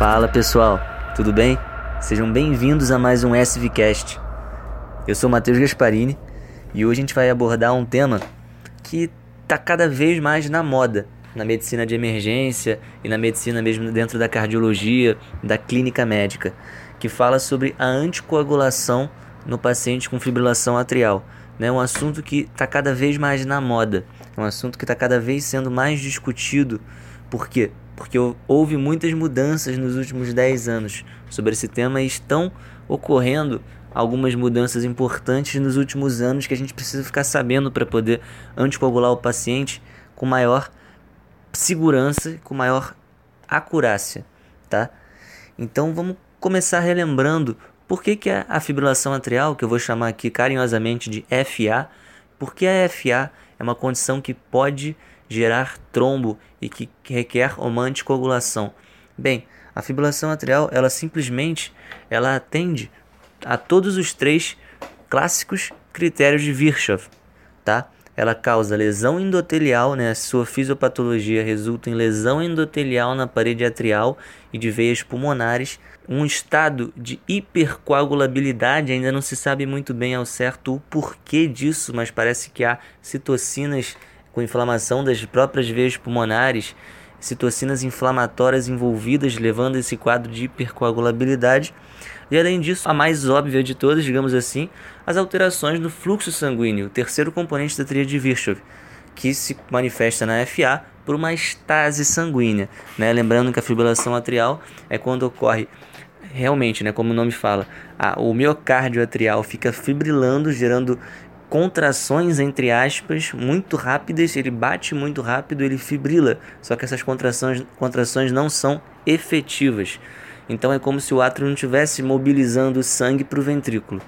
Fala pessoal, tudo bem? Sejam bem-vindos a mais um SVCast. Eu sou Matheus Gasparini e hoje a gente vai abordar um tema que está cada vez mais na moda na medicina de emergência e na medicina mesmo dentro da cardiologia, da clínica médica, que fala sobre a anticoagulação no paciente com fibrilação atrial. É né? um assunto que está cada vez mais na moda, é um assunto que está cada vez sendo mais discutido. Por quê? Porque houve muitas mudanças nos últimos 10 anos sobre esse tema e estão ocorrendo algumas mudanças importantes nos últimos anos que a gente precisa ficar sabendo para poder anticoagular o paciente com maior segurança, com maior acurácia, tá? Então vamos começar relembrando por que, que a fibrilação atrial, que eu vou chamar aqui carinhosamente de FA, porque a FA é uma condição que pode gerar trombo e que requer uma anticoagulação. Bem, a fibrilação atrial, ela simplesmente ela atende a todos os três clássicos critérios de Virchow, tá? Ela causa lesão endotelial, né? Sua fisiopatologia resulta em lesão endotelial na parede atrial e de veias pulmonares. Um estado de hipercoagulabilidade, ainda não se sabe muito bem ao certo o porquê disso, mas parece que há citocinas com inflamação das próprias veias pulmonares, citocinas inflamatórias envolvidas, levando esse quadro de hipercoagulabilidade. E além disso, a mais óbvia de todas, digamos assim, as alterações no fluxo sanguíneo, o terceiro componente da tríade de Virchow, que se manifesta na FA por uma estase sanguínea. Né? Lembrando que a fibrilação atrial é quando ocorre realmente, né, como o nome fala, a, o miocárdio atrial fica fibrilando, gerando contrações entre aspas muito rápidas, ele bate muito rápido, ele fibrila. Só que essas contrações, contrações não são efetivas. Então é como se o átrio não estivesse mobilizando o sangue para o ventrículo,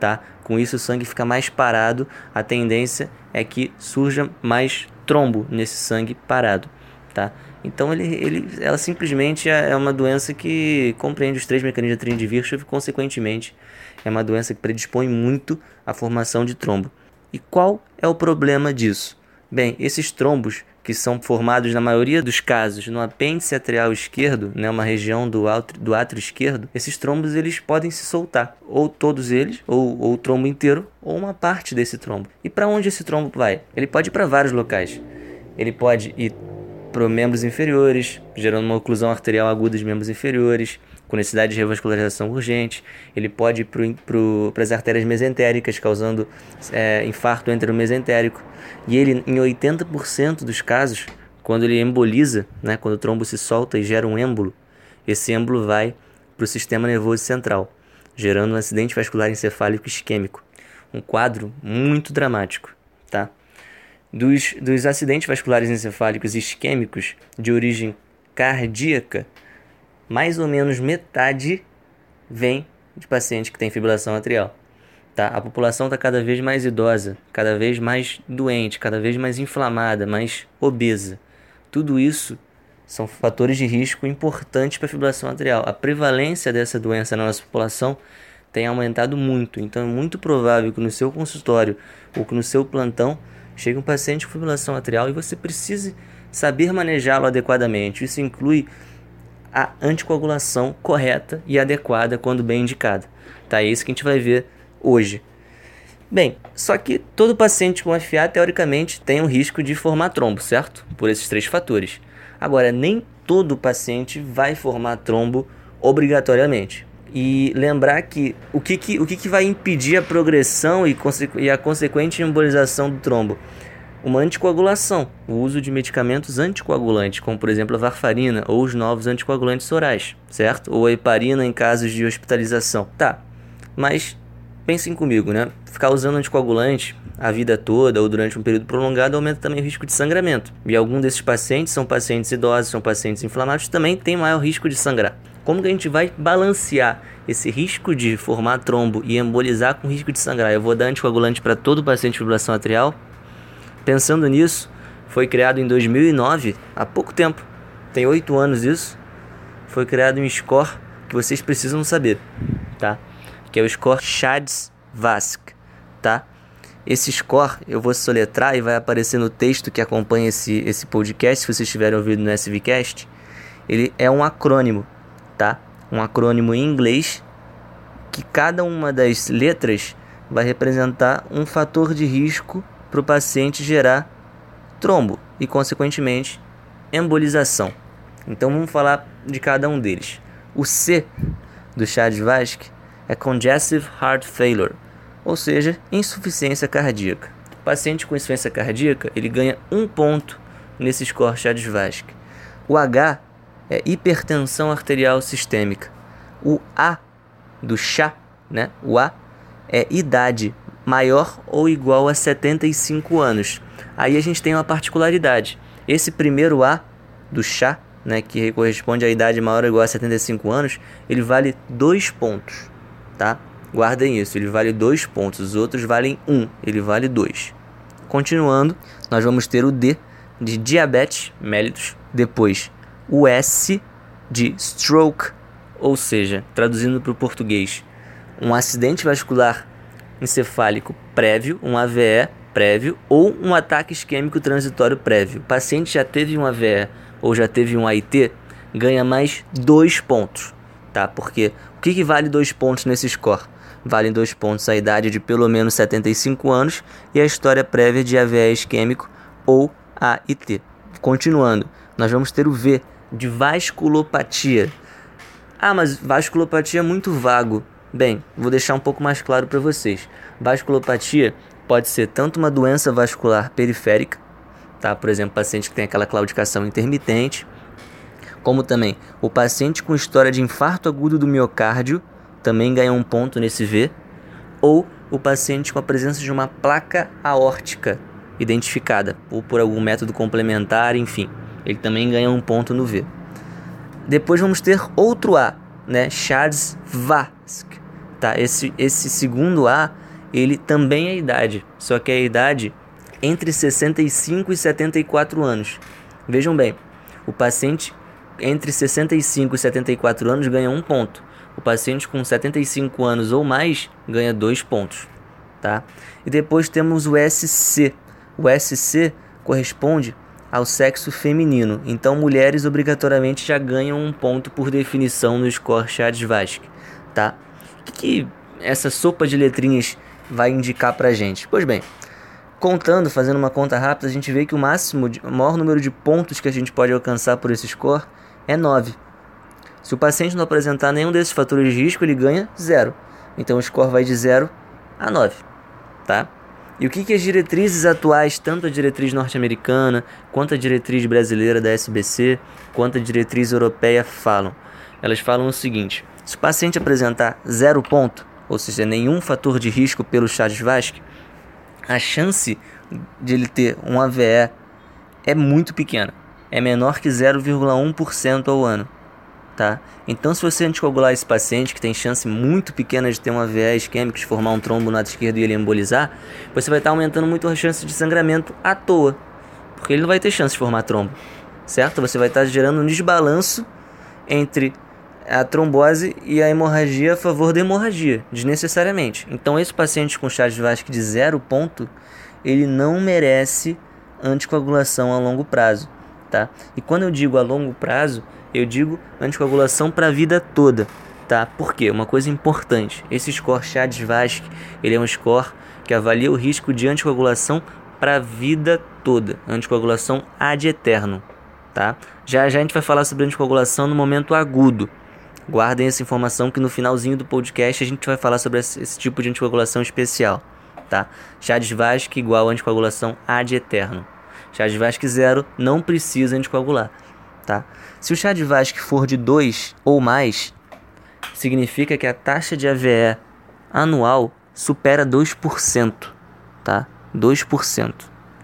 tá? Com isso o sangue fica mais parado, a tendência é que surja mais trombo nesse sangue parado, tá? Então ele, ele, ela simplesmente é uma doença que compreende os três mecanismos da de Virchow e consequentemente é uma doença que predispõe muito à formação de trombo. E qual é o problema disso? Bem, esses trombos, que são formados na maioria dos casos no apêndice atrial esquerdo, né, uma região do, átrio, do átrio esquerdo, esses trombos eles podem se soltar, ou todos eles, ou, ou o trombo inteiro, ou uma parte desse trombo. E para onde esse trombo vai? Ele pode ir para vários locais. Ele pode ir para membros inferiores, gerando uma oclusão arterial aguda dos membros inferiores, com necessidade de revascularização urgente. Ele pode ir para as artérias mesentéricas, causando é, infarto enteromesentérico. E ele, em 80% dos casos, quando ele emboliza, né, quando o trombo se solta e gera um êmbolo, esse êmbolo vai para o sistema nervoso central, gerando um acidente vascular encefálico isquêmico. Um quadro muito dramático, tá? Dos, dos acidentes vasculares encefálicos isquêmicos de origem cardíaca, mais ou menos metade vem de paciente que tem fibrilação atrial. Tá? A população está cada vez mais idosa, cada vez mais doente, cada vez mais inflamada, mais obesa. Tudo isso são fatores de risco importantes para a fibrilação atrial. A prevalência dessa doença na nossa população tem aumentado muito, então é muito provável que no seu consultório ou que no seu plantão Chega um paciente com fibrilação atrial e você precisa saber manejá-lo adequadamente. Isso inclui a anticoagulação correta e adequada quando bem indicada. Tá? É isso que a gente vai ver hoje. Bem, só que todo paciente com FA teoricamente tem um risco de formar trombo, certo? Por esses três fatores. Agora, nem todo paciente vai formar trombo obrigatoriamente e lembrar que o que, que, o que, que vai impedir a progressão e, e a consequente embolização do trombo? uma anticoagulação, o uso de medicamentos anticoagulantes, como por exemplo a varfarina ou os novos anticoagulantes orais, certo? Ou a heparina em casos de hospitalização. Tá, mas pensem comigo, né? Ficar usando anticoagulante a vida toda ou durante um período prolongado aumenta também o risco de sangramento. E alguns desses pacientes são pacientes idosos, são pacientes inflamados, também têm maior risco de sangrar. Como que a gente vai balancear esse risco de formar trombo e embolizar com risco de sangrar? Eu vou dar anticoagulante para todo paciente de fibrilação atrial? Pensando nisso, foi criado em 2009, há pouco tempo, tem oito anos isso, foi criado um score que vocês precisam saber, tá? Que é o score Shads-Vask, tá? Esse score eu vou soletrar e vai aparecer no texto que acompanha esse, esse podcast, se vocês estiverem ouvindo no SVCast. Ele é um acrônimo, tá? Um acrônimo em inglês que cada uma das letras vai representar um fator de risco para o paciente gerar trombo e, consequentemente, embolização. Então vamos falar de cada um deles. O C do Chad-Vasque é Congestive Heart Failure ou seja, insuficiência cardíaca. O paciente com insuficiência cardíaca ele ganha um ponto nesse score Chades-Vasque. O H é hipertensão arterial sistêmica. O A do chá, né? O A é idade maior ou igual a 75 anos. Aí a gente tem uma particularidade. Esse primeiro A do chá, né, que corresponde à idade maior ou igual a 75 anos, ele vale dois pontos, tá? Guardem isso, ele vale 2 pontos, os outros valem 1, um, ele vale 2. Continuando, nós vamos ter o D de diabetes mellitus, depois o S de stroke, ou seja, traduzindo para o português, um acidente vascular encefálico prévio, um AVE prévio ou um ataque isquêmico transitório prévio. O paciente já teve um AVE ou já teve um AIT, ganha mais dois pontos, tá? Porque o que, que vale dois pontos nesse score? valem dois pontos a idade de pelo menos 75 anos e a história prévia de AVE isquêmico ou AIT. Continuando, nós vamos ter o V de vasculopatia. Ah, mas vasculopatia é muito vago. Bem, vou deixar um pouco mais claro para vocês. Vasculopatia pode ser tanto uma doença vascular periférica, tá? Por exemplo, paciente que tem aquela claudicação intermitente, como também o paciente com história de infarto agudo do miocárdio também ganha um ponto nesse V, ou o paciente com a presença de uma placa aórtica identificada, ou por algum método complementar, enfim, ele também ganha um ponto no V. Depois vamos ter outro A, né, Charles-Vask, tá? Esse, esse segundo A, ele também é idade, só que é a idade entre 65 e 74 anos. Vejam bem, o paciente entre 65 e 74 anos ganha um ponto o paciente com 75 anos ou mais ganha 2 pontos. Tá? E depois temos o SC. O SC corresponde ao sexo feminino. Então, mulheres obrigatoriamente já ganham um ponto por definição no score Chades-Vasque. Tá? O que, que essa sopa de letrinhas vai indicar pra gente? Pois bem, contando, fazendo uma conta rápida, a gente vê que o máximo, o maior número de pontos que a gente pode alcançar por esse score é 9. Se o paciente não apresentar nenhum desses fatores de risco, ele ganha zero. Então o score vai de 0 a 9, tá? E o que, que as diretrizes atuais, tanto a diretriz norte-americana, quanto a diretriz brasileira da SBC, quanto a diretriz europeia falam? Elas falam o seguinte: se o paciente apresentar zero ponto, ou seja, nenhum fator de risco pelo Chades-Vasque, a chance de ele ter um AVE é muito pequena. É menor que 0,1% ao ano tá? Então, se você anticoagular esse paciente que tem chance muito pequena de ter um AVE isquêmico, de formar um trombo no lado esquerdo e ele embolizar, você vai estar aumentando muito a chance de sangramento à toa, porque ele não vai ter chance de formar trombo, certo? Você vai estar gerando um desbalanço entre a trombose e a hemorragia a favor da hemorragia, desnecessariamente. Então, esse paciente com chá de Vasque de zero ponto, ele não merece anticoagulação a longo prazo, tá? E quando eu digo a longo prazo, eu digo anticoagulação para a vida toda, tá? Por quê? Uma coisa importante, esse score Chades-Vasque, ele é um score que avalia o risco de anticoagulação para a vida toda, anticoagulação ad eterno, tá? Já já a gente vai falar sobre anticoagulação no momento agudo. Guardem essa informação que no finalzinho do podcast a gente vai falar sobre esse, tipo de anticoagulação especial, tá? Chades-Vasque igual anticoagulação ad eterno. Chades-Vasque zero não precisa anticoagular, tá? Se o Chades-Vasque for de 2 ou mais, significa que a taxa de AVE anual supera 2%, tá? 2%.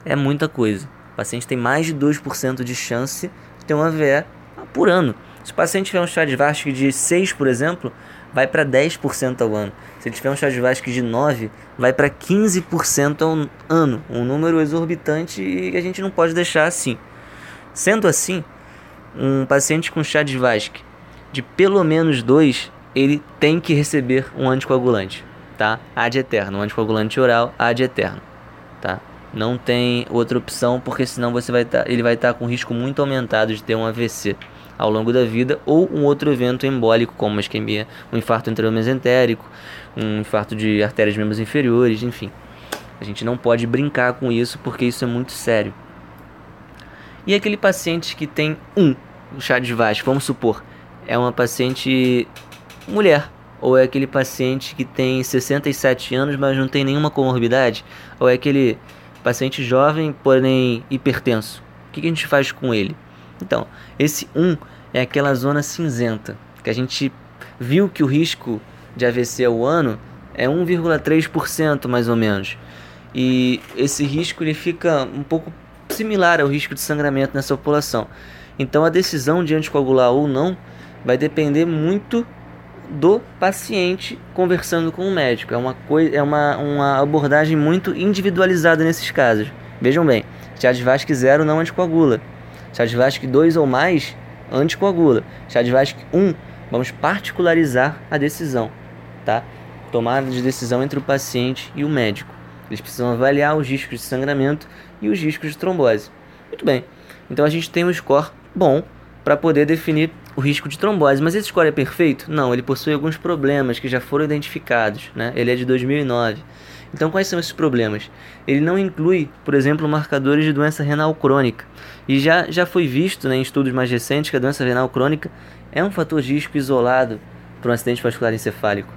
É muita coisa. O paciente tem mais de 2% de chance de ter um AVE por ano. Se o paciente tiver um Chades-Vasque de 6, por exemplo, vai para 10% ao ano. Se ele tiver um Chades-Vasque de 9, vai para 15% ao ano. Um número exorbitante e a gente não pode deixar assim. Sendo assim, um paciente com Chades-Vasque de pelo menos 2, ele tem que receber um anticoagulante, tá? Ad eterno, um anticoagulante oral ad eterno, tá? Não tem outra opção porque senão você vai tá, ele vai estar tá com risco muito aumentado de ter um AVC ao longo da vida ou um outro evento embólico como uma isquemia, um infarto mesentérico, um infarto de artérias membros inferiores, enfim. A gente não pode brincar com isso porque isso é muito sério. E aquele paciente que tem um chá de Vasco, vamos supor, é uma paciente mulher, ou é aquele paciente que tem 67 anos, mas não tem nenhuma comorbidade, ou é aquele paciente jovem, porém hipertenso. O que, a gente faz com ele? Então, esse 1 é aquela zona cinzenta, que a gente viu que o risco de AVC ao ano é 1,3% mais ou menos. E esse risco ele fica um pouco similar ao risco de sangramento nessa população. Então a decisão de anticoagular ou não vai depender muito do paciente conversando com o médico. É uma, coisa, é uma, uma abordagem muito individualizada nesses casos. Vejam bem, Chadvasc 0 não anticoagula. Chadvasc 2 ou mais anticoagula. Chadvasc 1, vamos particularizar a decisão, tá? Tomada de decisão entre o paciente e o médico. Eles precisam avaliar os riscos de sangramento e os riscos de trombose. Muito bem. Então a gente tem um score bom para poder definir o risco de trombose. Mas esse score é perfeito? Não, ele possui alguns problemas que já foram identificados. Né? Ele é de 2009. Então, quais são esses problemas? Ele não inclui, por exemplo, marcadores de doença renal crônica. E já, já foi visto né, em estudos mais recentes que a doença renal crônica é um fator de risco isolado para um acidente vascular encefálico.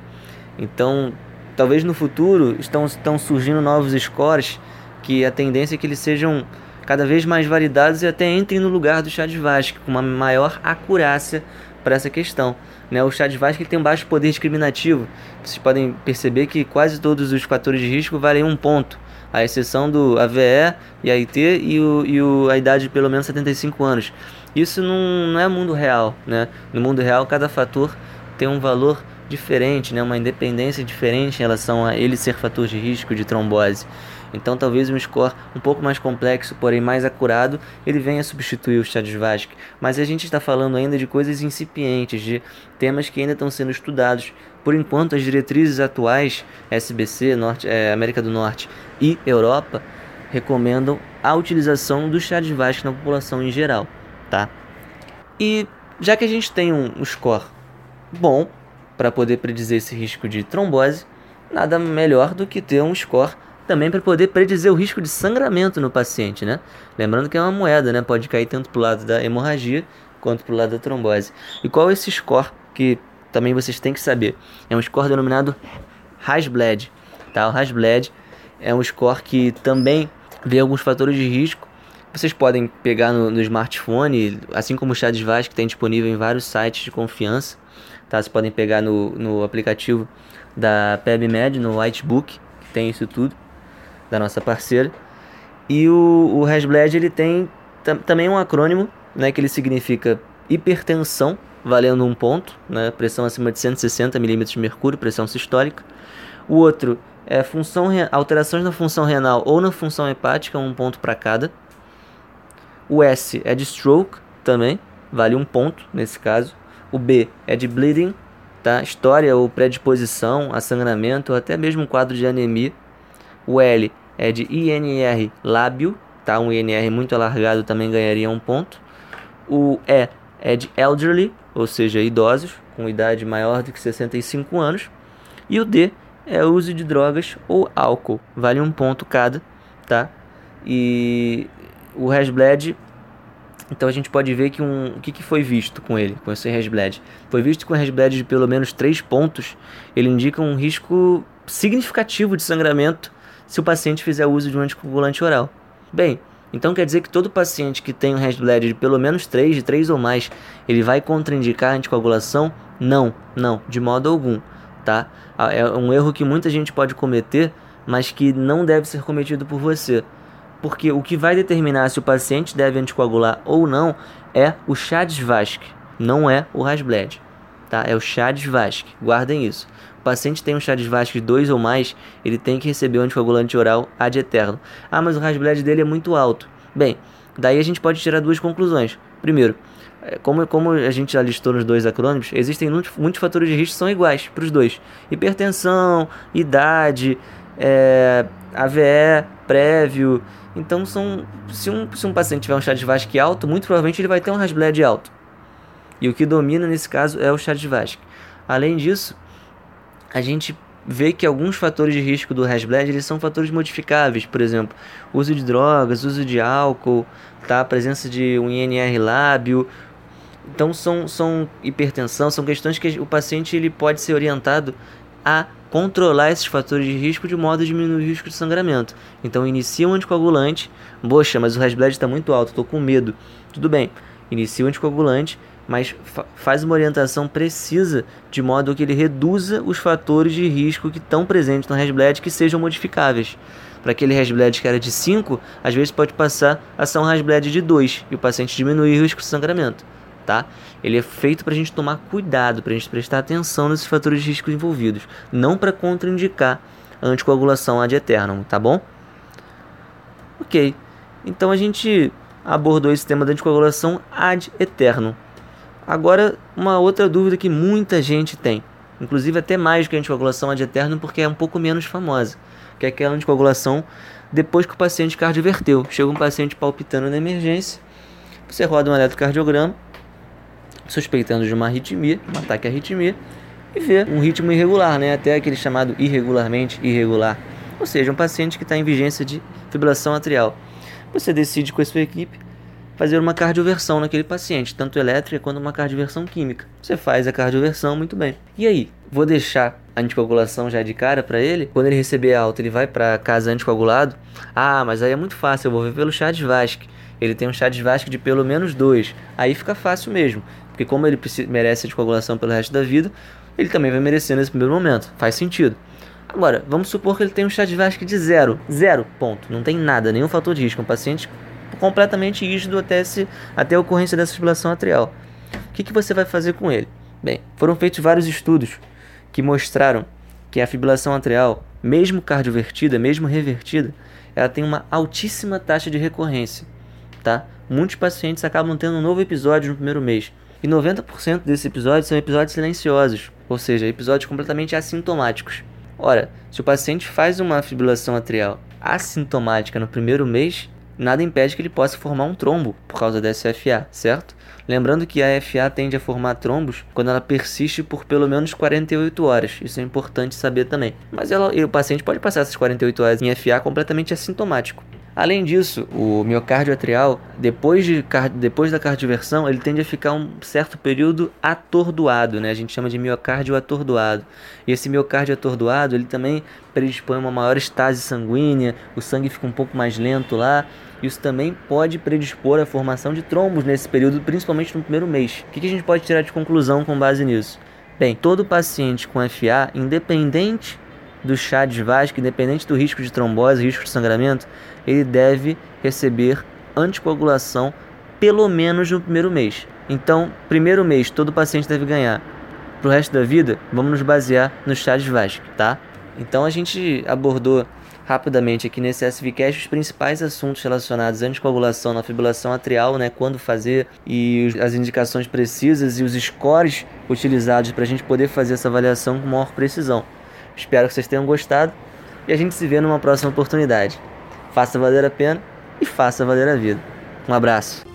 Então, talvez no futuro estão, estão surgindo novos scores que a tendência é que eles sejam cada vez mais validados e até entrem no lugar do chá de Vasco, com uma maior acurácia para essa questão. Né? O de Vasco tem um baixo poder discriminativo. Vocês podem perceber que quase todos os fatores de risco valem um ponto, à exceção do AVE e AIT e, o, e o, a idade de pelo menos 75 anos. Isso não, não é mundo real. Né? No mundo real, cada fator tem um valor diferente, né? uma independência diferente em relação a ele ser fator de risco de trombose. Então talvez um score um pouco mais complexo, porém mais acurado, ele venha substituir o Chadwick. Mas a gente está falando ainda de coisas incipientes, de temas que ainda estão sendo estudados. Por enquanto, as diretrizes atuais, SBC, Norte, é, América do Norte e Europa, recomendam a utilização do Chadwick na população em geral, tá? E já que a gente tem um, um score bom para poder predizer esse risco de trombose, nada melhor do que ter um score também para poder predizer o risco de sangramento no paciente, né? Lembrando que é uma moeda, né? Pode cair tanto para o lado da hemorragia quanto para o lado da trombose. E qual é esse score que também vocês têm que saber? É um score denominado Hasbled, tá? O Hasbled é um score que também vê alguns fatores de risco. Vocês podem pegar no, no smartphone, assim como o Chá de que tem disponível em vários sites de confiança. Tá? Vocês podem pegar no, no aplicativo da PebMed, no Whitebook, que tem isso tudo da nossa parceira. E o, o Hasbled ele tem também um acrônimo, né, que ele significa hipertensão, valendo um ponto, né, pressão acima de 160 milímetros de mercúrio, pressão sistólica. O outro é função alterações na função renal ou na função hepática, um ponto para cada. O S é de stroke também, vale um ponto nesse caso. O B é de bleeding, tá? História ou predisposição a sangramento, ou até mesmo quadro de anemia. O L é de INR lábio, tá? Um INR muito alargado também ganharia um ponto. O E é de elderly, ou seja, idosos com idade maior do que 65 anos. E o D é uso de drogas ou álcool, vale um ponto cada, tá? E o Hasbled, então a gente pode ver que um, o que, que foi visto com ele, com esse Hasbled. Foi visto com Hasbled de pelo menos 3 pontos, ele indica um risco significativo de sangramento se o paciente fizer uso de um anticoagulante oral. Bem, então quer dizer que todo paciente que tem um Hasbled de pelo menos 3, de 3 ou mais, ele vai contraindicar a anticoagulação? Não, não, de modo algum, tá? É um erro que muita gente pode cometer, mas que não deve ser cometido por você. Porque o que vai determinar se o paciente deve anticoagular ou não é o Chades-Vasc, não é o Hasbled, tá? É o Chades-Vasc, guardem isso. O paciente tem um Chades-Vasc de 2 ou mais, ele tem que receber um anticoagulante oral ad eterno. Ah, mas o Hasbled dele é muito alto. Bem, daí a gente pode tirar duas conclusões. Primeiro, é, como, como a gente já listou nos dois acrônimos, existem muitos, muitos fatores de risco que são iguais para os dois: hipertensão, idade, é, AVE prévio. Então, são, se, um, se um paciente tiver um chá de Vasque alto, muito provavelmente ele vai ter um Hasbled alto. E o que domina nesse caso é o chá de Vasque. Além disso, a gente vê que alguns fatores de risco do Hasbled eles são fatores modificáveis, por exemplo, uso de drogas, uso de álcool, tá? a presença de um INR lábio, então são, são hipertensão, são questões que o paciente ele pode ser orientado a controlar esses fatores de risco de modo a diminuir o risco de sangramento. Então inicia um anticoagulante, poxa, mas o Hasbled está muito alto, estou com medo. Tudo bem, inicia o anticoagulante, mas fa faz uma orientação precisa de modo que ele reduza os fatores de risco que estão presentes no Hasbled que sejam modificáveis. Para aquele Hasbled que era de 5, às vezes pode passar a ser um Hasbled de 2 e o paciente diminuir o risco de sangramento tá? Ele é feito para a gente tomar cuidado, para a gente prestar atenção nesses fatores de risco envolvidos, não para contraindicar a anticoagulação ad eternum, tá bom? Ok, então a gente abordou esse tema da anticoagulação ad eternum. Agora, uma outra dúvida que muita gente tem, inclusive até mais que a anticoagulação ad eternum, porque é um pouco menos famosa, que é aquela anticoagulação depois que o paciente cardioverteu. Chega um paciente palpitando na emergência, você roda um eletrocardiograma, suspeitando de uma arritmia, um ataque à arritmia, e vê um ritmo irregular, né? até aquele chamado irregularmente irregular, ou seja, um paciente que está em vigência de fibrilação atrial. Você decide com a sua equipe fazer uma cardioversão naquele paciente, tanto elétrica quanto uma cardioversão química. Você faz a cardioversão muito bem. E aí, vou deixar a anticoagulação já de cara para ele? Quando ele receber alta, ele vai para casa anticoagulado? Ah, mas aí é muito fácil, eu vou ver pelo chá de Vasque. Ele tem um chá de Vasque de pelo menos dois. Aí fica fácil mesmo. Porque como ele merece coagulação pelo resto da vida, ele também vai merecer nesse primeiro momento. Faz sentido. Agora, vamos supor que ele tem um chá de Vasque de zero. Zero, ponto. Não tem nada, nenhum fator de risco. Um paciente completamente rígido até, esse, até a ocorrência dessa fibrilação atrial. O que, que você vai fazer com ele? Bem, foram feitos vários estudos que mostraram que a fibrilação atrial, mesmo cardiovertida, mesmo revertida, ela tem uma altíssima taxa de recorrência, tá? Muitos pacientes acabam tendo um novo episódio no primeiro mês. E 90% desses episódios são episódios silenciosos, ou seja, episódios completamente assintomáticos. Ora, se o paciente faz uma fibrilação atrial assintomática no primeiro mês, nada impede que ele possa formar um trombo por causa dessa FA, certo? Lembrando que a FA tende a formar trombos quando ela persiste por pelo menos 48 horas. Isso é importante saber também. Mas ela, o paciente pode passar essas 48 horas em FA completamente assintomático. Além disso, o miocárdio atrial, depois, de, depois da cardioversão, ele tende a ficar um certo período atordoado, né? A gente chama de miocárdio atordoado. E esse miocárdio atordoado, ele também predispõe a uma maior estase sanguínea, o sangue fica um pouco mais lento lá. Isso também pode predispor à formação de trombos nesse período, principalmente no primeiro mês. O que a gente pode tirar de conclusão com base nisso? Bem, todo paciente com FA, independente do chá de Vasco, independente do risco de trombose, risco de sangramento, ele deve receber anticoagulação pelo menos no primeiro mês. Então, primeiro mês, todo paciente deve ganhar. Para o resto da vida, vamos nos basear no chá de Vasco, tá? Então, a gente abordou rapidamente aqui nesse SVCast os principais assuntos relacionados à anticoagulação na fibrilação atrial, né, quando fazer e as indicações precisas e os scores utilizados para a gente poder fazer essa avaliação com maior precisão. Espero que vocês tenham gostado e a gente se vê numa próxima oportunidade. Faça valer a pena e faça valer a vida. Um abraço.